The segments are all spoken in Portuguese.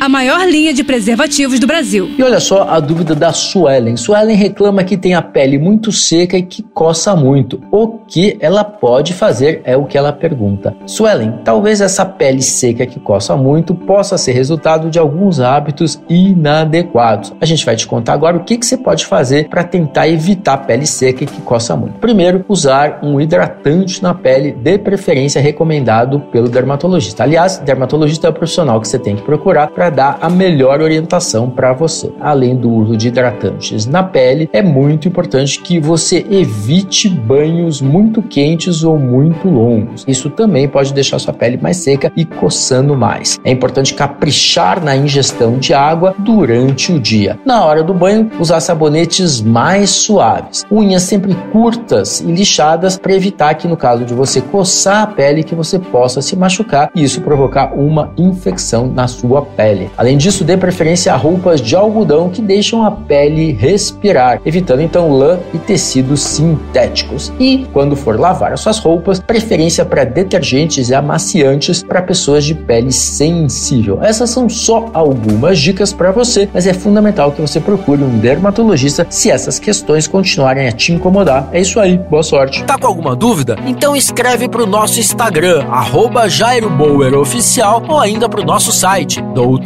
a maior linha de preservativos do Brasil. E olha só a dúvida da Suelen. Suelen reclama que tem a pele muito seca e que coça muito. O que ela pode fazer é o que ela pergunta. Suelen, talvez essa pele seca que coça muito possa ser resultado de alguns hábitos inadequados. A gente vai te contar agora o que, que você pode fazer para tentar evitar a pele seca e que coça muito. Primeiro, usar um hidratante na pele, de preferência recomendado pelo dermatologista. Aliás, dermatologista é o profissional que você tem que procurar para para dar a melhor orientação para você. Além do uso de hidratantes na pele, é muito importante que você evite banhos muito quentes ou muito longos. Isso também pode deixar sua pele mais seca e coçando mais. É importante caprichar na ingestão de água durante o dia. Na hora do banho, usar sabonetes mais suaves. Unhas sempre curtas e lixadas para evitar que no caso de você coçar a pele que você possa se machucar e isso provocar uma infecção na sua pele pele. Além disso, dê preferência a roupas de algodão que deixam a pele respirar, evitando então lã e tecidos sintéticos. E quando for lavar as suas roupas, preferência para detergentes e amaciantes para pessoas de pele sensível. Essas são só algumas dicas para você, mas é fundamental que você procure um dermatologista se essas questões continuarem a te incomodar. É isso aí, boa sorte. Tá com alguma dúvida? Então escreve para o nosso Instagram, arroba ou ainda para o nosso site, doutor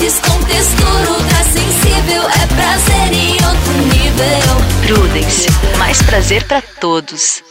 sabores com textura ultra sensível. É prazer em outro nível. Prudence. Mais prazer para todos.